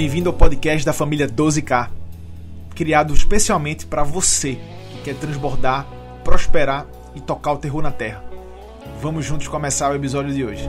Bem-vindo ao podcast da família 12K, criado especialmente para você que quer transbordar, prosperar e tocar o terror na terra. Vamos juntos começar o episódio de hoje.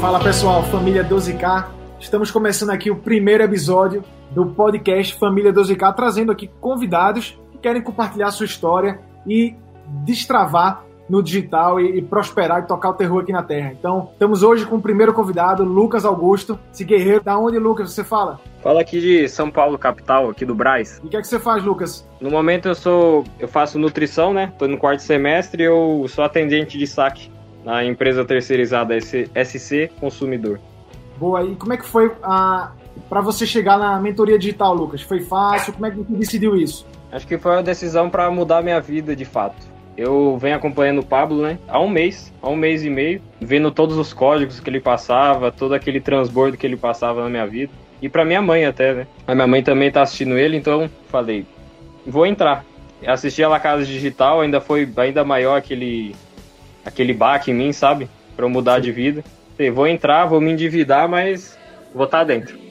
Fala pessoal, família 12K. Estamos começando aqui o primeiro episódio do podcast Família 12K, trazendo aqui convidados que querem compartilhar sua história e destravar no digital e, e, prosperar e tocar o terror aqui na Terra. Então, estamos hoje com o primeiro convidado, Lucas Augusto, esse guerreiro. Da onde, Lucas, você fala? Fala aqui de São Paulo, capital, aqui do Braz. E o que é que você faz, Lucas? No momento eu sou, eu faço nutrição, né? Tô no quarto semestre e eu sou atendente de saque na empresa terceirizada SC Consumidor. Boa, e como é que foi a para você chegar na mentoria digital, Lucas? Foi fácil? Como é que você decidiu isso? Acho que foi uma decisão para mudar minha vida de fato. Eu venho acompanhando o Pablo, né? Há um mês, há um mês e meio, vendo todos os códigos que ele passava, todo aquele transbordo que ele passava na minha vida. E para minha mãe até, né? A minha mãe também tá assistindo ele, então falei, vou entrar. Assisti a La Casa Digital, ainda foi ainda maior aquele aquele baque em mim, sabe? Para eu mudar de vida. Falei, vou entrar, vou me endividar, mas vou estar tá dentro.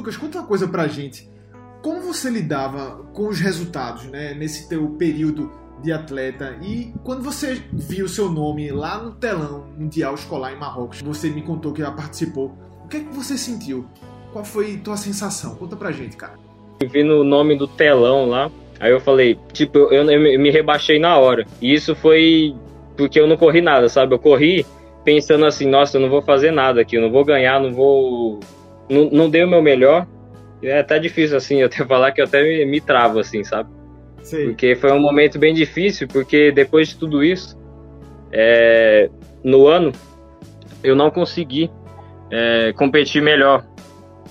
Lucas, conta uma coisa pra gente. Como você lidava com os resultados, né, nesse teu período de atleta e quando você viu seu nome lá no telão mundial escolar em Marrocos, você me contou que já participou. O que é que você sentiu? Qual foi tua sensação? Conta pra gente, cara. Vi no nome do telão lá, aí eu falei, tipo, eu, eu me rebaixei na hora. E isso foi porque eu não corri nada, sabe? Eu corri pensando assim, nossa, eu não vou fazer nada aqui, eu não vou ganhar, não vou não, não dei o meu melhor. É até difícil, assim, eu até falar que eu até me, me travo, assim, sabe? Sim. Porque foi um momento bem difícil, porque depois de tudo isso, é, no ano, eu não consegui é, competir melhor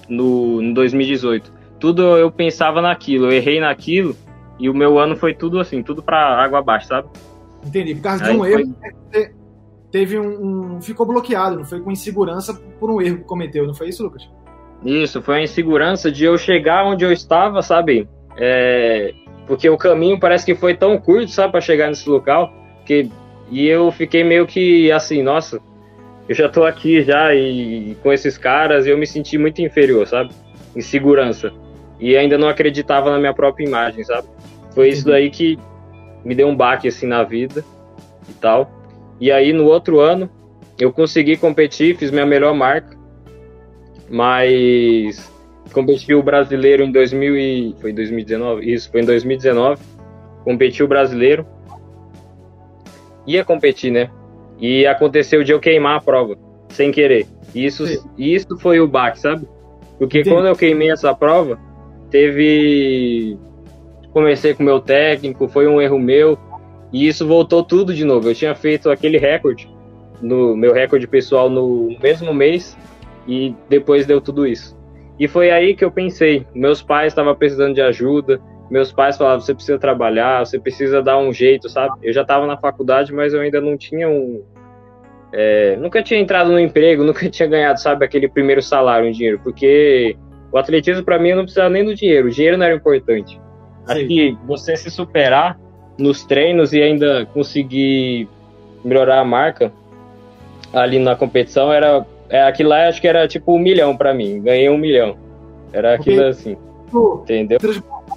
no, no 2018. Tudo eu pensava naquilo, eu errei naquilo, e o meu ano foi tudo assim, tudo para água abaixo, sabe? Entendi. Por causa Aí de um foi... erro, né, teve um, um, ficou bloqueado, não foi com insegurança por um erro que cometeu, não foi isso, Lucas? Isso, foi a insegurança de eu chegar onde eu estava, sabe? É, porque o caminho parece que foi tão curto, sabe, para chegar nesse local, que e eu fiquei meio que assim, nossa, eu já tô aqui já e, e com esses caras eu me senti muito inferior, sabe? Insegurança. E ainda não acreditava na minha própria imagem, sabe? Foi isso uhum. daí que me deu um baque assim na vida e tal. E aí no outro ano eu consegui competir, fiz minha melhor marca mas competi o brasileiro em 2000 e, foi 2019, isso, foi em 2019, competi o brasileiro, ia competir, né? E aconteceu de eu queimar a prova, sem querer. Isso, isso foi o baque, sabe? Porque quando eu queimei essa prova, teve. Comecei com o meu técnico, foi um erro meu, e isso voltou tudo de novo. Eu tinha feito aquele recorde, no meu recorde pessoal no mesmo mês, e depois deu tudo isso. E foi aí que eu pensei, meus pais estavam precisando de ajuda, meus pais falavam, você precisa trabalhar, você precisa dar um jeito, sabe? Eu já estava na faculdade, mas eu ainda não tinha um... É, nunca tinha entrado no emprego, nunca tinha ganhado, sabe, aquele primeiro salário em dinheiro, porque o atletismo para mim eu não precisava nem do dinheiro, o dinheiro não era importante. Acho que você se superar nos treinos e ainda conseguir melhorar a marca ali na competição era é, aquilo lá acho que era tipo um milhão para mim. Ganhei um milhão. Era aquilo Porque, assim. Tu, entendeu?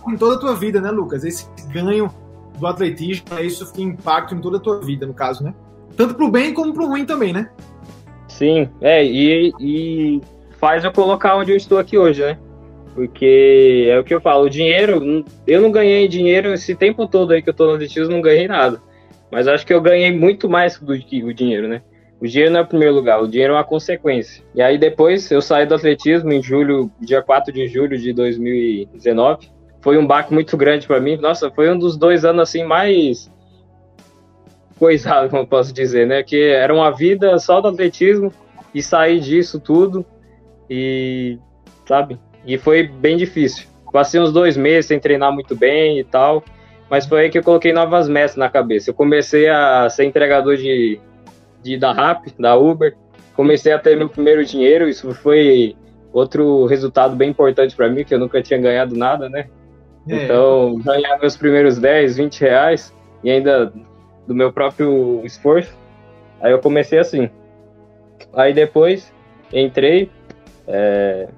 Em toda a tua vida, né, Lucas? Esse ganho do atletismo, isso tem impacto em toda a tua vida, no caso, né? Tanto pro bem como pro ruim também, né? Sim, é, e, e faz eu colocar onde eu estou aqui hoje, né? Porque é o que eu falo, o dinheiro, eu não ganhei dinheiro esse tempo todo aí que eu tô no atletismo, não ganhei nada. Mas acho que eu ganhei muito mais do que o dinheiro, né? O dinheiro não é o primeiro lugar, o dinheiro é uma consequência. E aí depois eu saí do atletismo em julho, dia 4 de julho de 2019. Foi um baque muito grande para mim. Nossa, foi um dos dois anos assim mais coisado, como posso dizer, né? Que era uma vida só do atletismo e sair disso tudo e sabe? E foi bem difícil. Passei uns dois meses sem treinar muito bem e tal, mas foi aí que eu coloquei novas metas na cabeça. Eu comecei a ser entregador de, de da Rap, da Uber, comecei a ter meu primeiro dinheiro, isso foi outro resultado bem importante para mim, que eu nunca tinha ganhado nada, né? É. Então, ganhar meus primeiros 10, 20 reais, e ainda do meu próprio esforço, aí eu comecei assim. Aí depois, entrei é,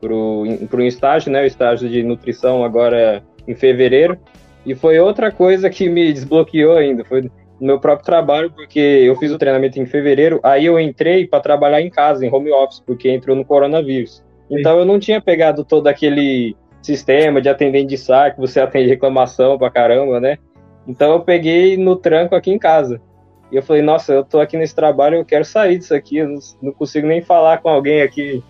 para um estágio, né? O estágio de nutrição agora em fevereiro. E foi outra coisa que me desbloqueou ainda. Foi no meu próprio trabalho, porque eu fiz o treinamento em fevereiro, aí eu entrei para trabalhar em casa, em home office, porque entrou no coronavírus. Então eu não tinha pegado todo aquele sistema de atendente de saque, você atende reclamação pra caramba, né? Então eu peguei no tranco aqui em casa. E eu falei, nossa, eu tô aqui nesse trabalho, eu quero sair disso aqui, eu não, consigo nem falar com alguém aqui,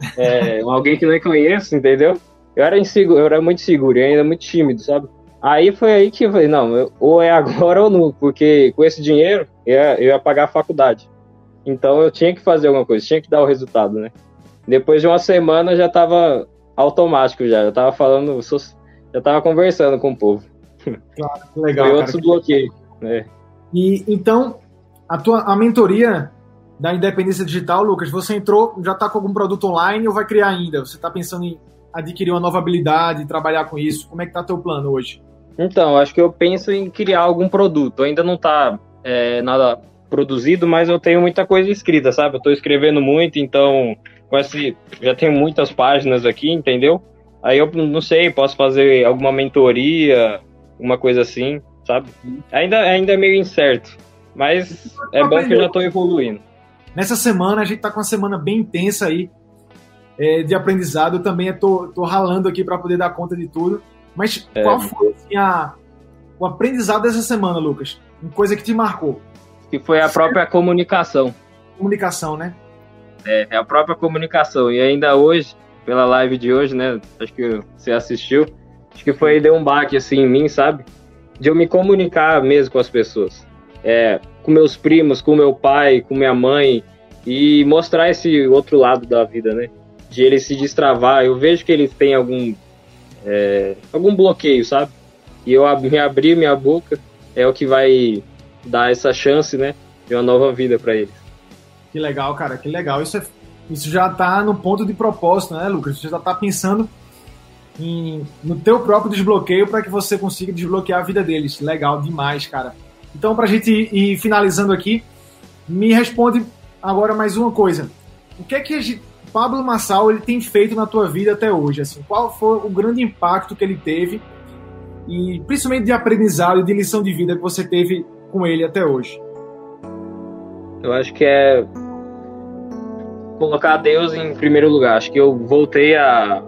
é, alguém que não conheço, entendeu? Eu era inseguro, eu era muito seguro, eu ainda muito tímido, sabe? Aí foi aí que eu falei, não, eu, ou é agora ou não, porque com esse dinheiro eu ia, eu ia pagar a faculdade. Então eu tinha que fazer alguma coisa, tinha que dar o resultado, né? Depois de uma semana já tava automático já, já tava falando, já tava conversando com o povo. Claro, legal. Foi outro cara. bloqueio, né? E então, a tua a mentoria da independência digital, Lucas, você entrou, já está com algum produto online ou vai criar ainda? Você está pensando em adquirir uma nova habilidade, trabalhar com isso? Como é que tá teu plano hoje? Então, acho que eu penso em criar algum produto. Ainda não está é, nada produzido, mas eu tenho muita coisa escrita, sabe? Eu estou escrevendo muito, então com esse, já tenho muitas páginas aqui, entendeu? Aí eu não sei, posso fazer alguma mentoria, uma coisa assim sabe? Ainda, ainda é meio incerto, mas é bom que eu já estou evoluindo. Nessa semana, a gente está com uma semana bem intensa aí é, de aprendizado. Eu também estou ralando aqui para poder dar conta de tudo. Mas é. qual foi assim, a, o aprendizado dessa semana, Lucas? Uma coisa que te marcou? Que foi a própria comunicação. Comunicação, né? É, é a própria comunicação. E ainda hoje, pela live de hoje, né? Acho que você assistiu. Acho que foi deu um baque assim em mim, sabe? de eu me comunicar mesmo com as pessoas. É, com meus primos, com meu pai, com minha mãe, e mostrar esse outro lado da vida, né? De ele se destravar. Eu vejo que eles têm algum, é, algum bloqueio, sabe? E eu me abrir minha boca é o que vai dar essa chance, né? De uma nova vida para eles. Que legal, cara, que legal. Isso, é, isso já tá no ponto de propósito, né, Lucas? Você já tá pensando em, no teu próprio desbloqueio para que você consiga desbloquear a vida deles. Legal demais, cara. Então, para a gente ir, ir, finalizando aqui, me responde agora mais uma coisa. O que é que Pablo Massal ele tem feito na tua vida até hoje? Assim, qual foi o grande impacto que ele teve e principalmente de aprendizado e de lição de vida que você teve com ele até hoje? Eu acho que é colocar Deus em primeiro lugar. Acho que eu voltei a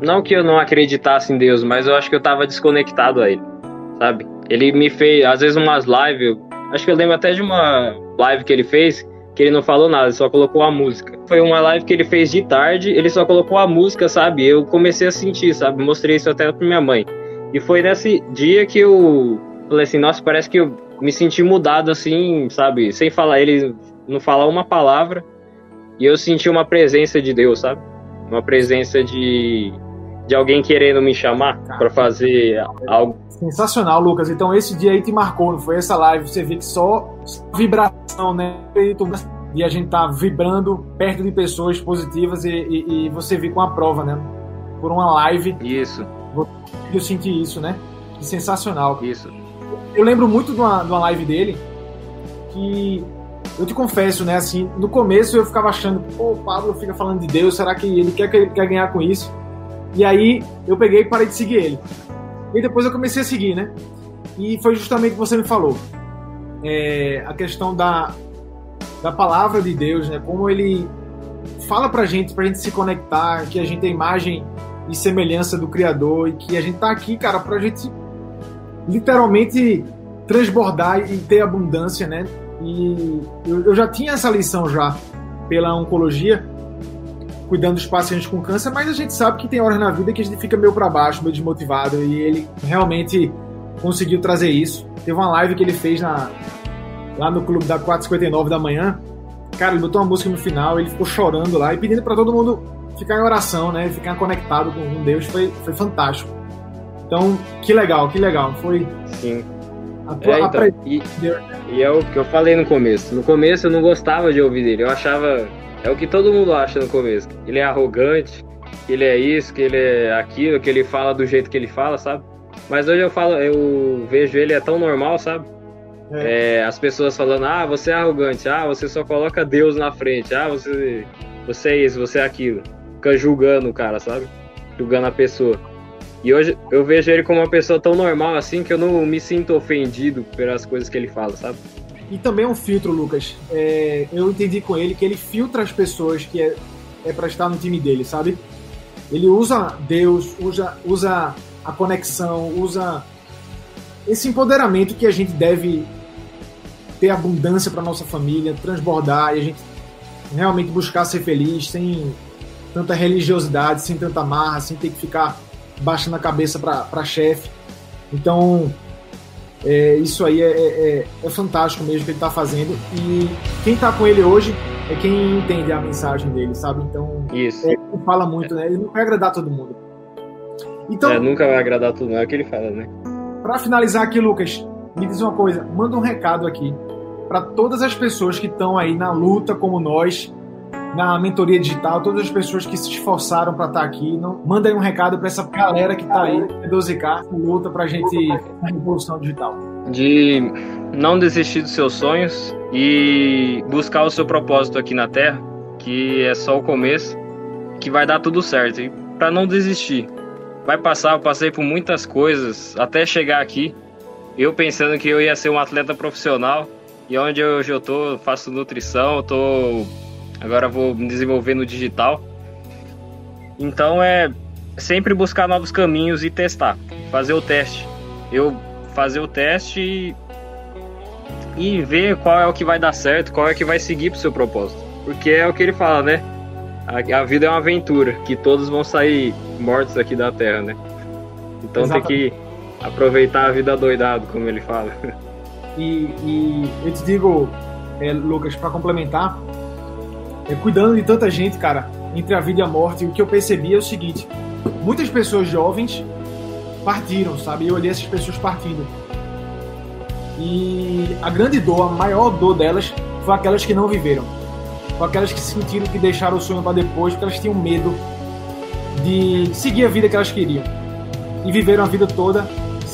não que eu não acreditasse em Deus, mas eu acho que eu tava desconectado a ele, sabe? Ele me fez, às vezes, umas lives. Acho que eu lembro até de uma live que ele fez que ele não falou nada, só colocou a música. Foi uma live que ele fez de tarde, ele só colocou a música, sabe? Eu comecei a sentir, sabe? Mostrei isso até pra minha mãe. E foi nesse dia que eu falei assim, nossa, parece que eu me senti mudado assim, sabe? Sem falar, ele não falar uma palavra. E eu senti uma presença de Deus, sabe? Uma presença de de alguém querendo me chamar para fazer algo. Sensacional, Lucas. Então esse dia aí te marcou, não foi essa live? Você vê que só vibração, né? E a gente tá vibrando perto de pessoas positivas e, e, e você vê com a prova, né? Por uma live. Isso. Eu senti isso, né? Que sensacional. Isso. Eu lembro muito de uma, de uma live dele que eu te confesso, né? Assim, no começo eu ficava achando, pô, o Pablo fica falando de Deus, será que ele quer, que ele quer ganhar com isso? E aí eu peguei e parei de seguir ele. E depois eu comecei a seguir, né? E foi justamente o que você me falou. É, a questão da, da palavra de Deus, né? Como ele fala pra gente, pra gente se conectar, que a gente é imagem e semelhança do Criador e que a gente tá aqui, cara, pra gente literalmente transbordar e ter abundância, né? E eu, eu já tinha essa lição já pela oncologia, cuidando dos pacientes com câncer, mas a gente sabe que tem horas na vida que a gente fica meio para baixo, meio desmotivado, e ele realmente conseguiu trazer isso. Teve uma live que ele fez na, lá no clube da 459 da manhã. Cara, ele botou uma música no final, ele ficou chorando lá e pedindo para todo mundo ficar em oração, né? Ficar conectado com Deus foi, foi fantástico. Então, que legal, que legal. Foi. Sim. A tua, é, então, e, e é o que eu falei no começo. No começo eu não gostava de ouvir dele. Eu achava. É o que todo mundo acha no começo. Ele é arrogante, que ele é isso, que ele é aquilo, que ele fala do jeito que ele fala, sabe? Mas hoje eu falo, eu vejo ele é tão normal, sabe? É. É, as pessoas falando, ah, você é arrogante, ah, você só coloca Deus na frente, ah, você, você é isso, você é aquilo. Fica julgando o cara, sabe? Julgando a pessoa. E hoje eu vejo ele como uma pessoa tão normal assim que eu não me sinto ofendido pelas coisas que ele fala, sabe? E também é um filtro, Lucas. É, eu entendi com ele que ele filtra as pessoas que é, é para estar no time dele, sabe? Ele usa Deus, usa, usa a conexão, usa esse empoderamento que a gente deve ter abundância para nossa família, transbordar e a gente realmente buscar ser feliz sem tanta religiosidade, sem tanta marra, sem ter que ficar baixando a cabeça para chefe. Então, é, isso aí é, é, é, fantástico mesmo que ele está fazendo. E quem está com ele hoje é quem entende a mensagem dele, sabe? Então, isso. É, ele fala muito, né? Ele não vai agradar todo mundo. Então, é, nunca vai agradar todo mundo, é o que ele fala, né? Para finalizar aqui, Lucas, me diz uma coisa, manda um recado aqui para todas as pessoas que estão aí na luta como nós, na mentoria digital, todas as pessoas que se esforçaram para estar tá aqui. Não, manda aí um recado para essa galera que está aí, 12K, luta para a gente na revolução digital. De não desistir dos seus sonhos e buscar o seu propósito aqui na Terra, que é só o começo, que vai dar tudo certo. E para não desistir, vai passar, eu passei por muitas coisas até chegar aqui. Eu pensando que eu ia ser um atleta profissional, e onde hoje eu tô, faço nutrição, tô Agora vou me desenvolver no digital. Então é sempre buscar novos caminhos e testar, fazer o teste. Eu fazer o teste e, e ver qual é o que vai dar certo, qual é o que vai seguir pro seu propósito. Porque é o que ele fala, né? A, a vida é uma aventura, que todos vão sair mortos aqui da Terra, né? Então Exatamente. tem que aproveitar a vida doidado, como ele fala. E, e eu te digo, é, Lucas, para complementar, cuidando de tanta gente, cara, entre a vida e a morte, o que eu percebi é o seguinte: muitas pessoas jovens partiram, sabe? Eu olhei essas pessoas partindo. E a grande dor, a maior dor delas, foi aquelas que não viveram. Foi aquelas que sentiram que deixaram o sonho para depois, porque elas tinham medo de seguir a vida que elas queriam. E viveram a vida toda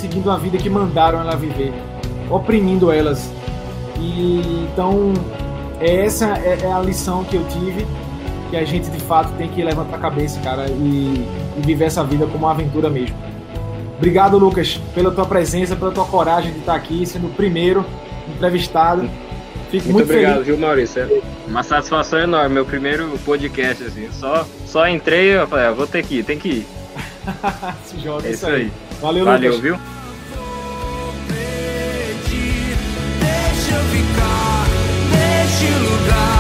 seguindo a vida que mandaram ela viver, oprimindo elas. E então essa é, é, a lição que eu tive, que a gente de fato tem que levantar a cabeça, cara, e, e viver essa vida como uma aventura mesmo. Obrigado, Lucas, pela tua presença, pela tua coragem de estar aqui, sendo o primeiro entrevistado. Fico muito, muito obrigado, feliz. viu, Maurício? É uma satisfação enorme, meu primeiro podcast, assim. Só, só entrei e eu falei, ah, vou ter que ir, tem que ir. Se joga é isso aí. aí. Valeu, Valeu, Lucas. viu? Lugar.